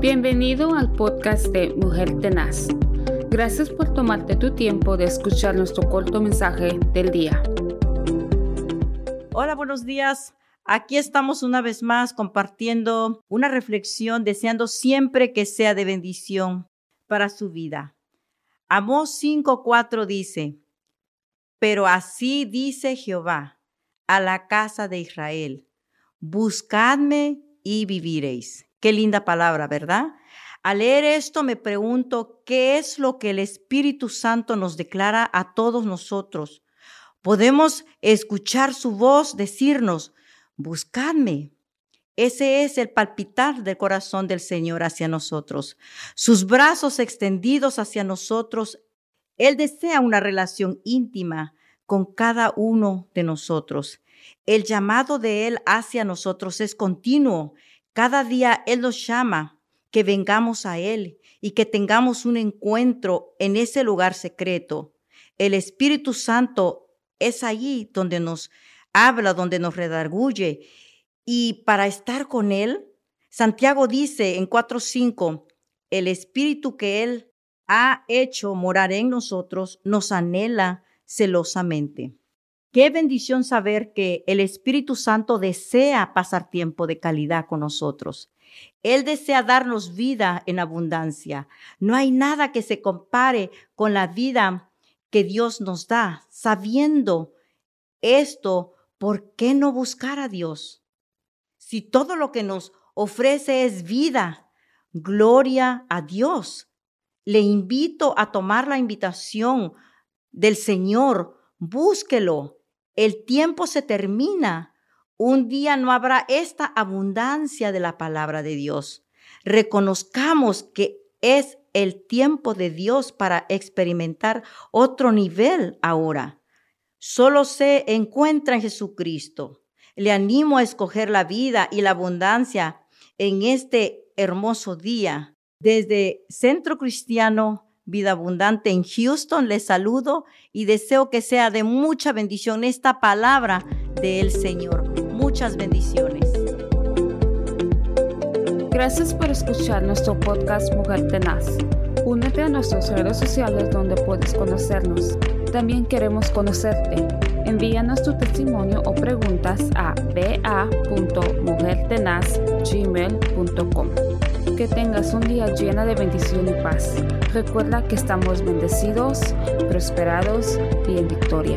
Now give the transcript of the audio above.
Bienvenido al podcast de Mujer Tenaz. Gracias por tomarte tu tiempo de escuchar nuestro corto mensaje del día. Hola, buenos días. Aquí estamos una vez más compartiendo una reflexión, deseando siempre que sea de bendición para su vida. Amós 5:4 dice, pero así dice Jehová a la casa de Israel, buscadme y viviréis. Qué linda palabra, ¿verdad? Al leer esto me pregunto qué es lo que el Espíritu Santo nos declara a todos nosotros. Podemos escuchar su voz decirnos, buscadme. Ese es el palpitar del corazón del Señor hacia nosotros. Sus brazos extendidos hacia nosotros. Él desea una relación íntima con cada uno de nosotros. El llamado de Él hacia nosotros es continuo. Cada día Él nos llama que vengamos a Él y que tengamos un encuentro en ese lugar secreto. El Espíritu Santo es allí donde nos habla, donde nos redarguye. Y para estar con Él, Santiago dice en 4.5, el Espíritu que Él ha hecho morar en nosotros nos anhela celosamente. Qué bendición saber que el Espíritu Santo desea pasar tiempo de calidad con nosotros. Él desea darnos vida en abundancia. No hay nada que se compare con la vida que Dios nos da. Sabiendo esto, ¿por qué no buscar a Dios? Si todo lo que nos ofrece es vida, gloria a Dios. Le invito a tomar la invitación del Señor. Búsquelo el tiempo se termina. Un día no habrá esta abundancia de la palabra de Dios. Reconozcamos que es el tiempo de Dios para experimentar otro nivel ahora. Solo se encuentra en Jesucristo. Le animo a escoger la vida y la abundancia en este hermoso día. Desde Centro Cristiano Vida Abundante en Houston. Les saludo y deseo que sea de mucha bendición esta palabra del Señor. Muchas bendiciones. Gracias por escuchar nuestro podcast Mujer Tenaz. Únete a nuestras redes sociales donde puedes conocernos. También queremos conocerte. Envíanos tu testimonio o preguntas a ba.mujertenazgmail.com. Que tengas un día lleno de bendición y paz. Recuerda que estamos bendecidos, prosperados y en victoria.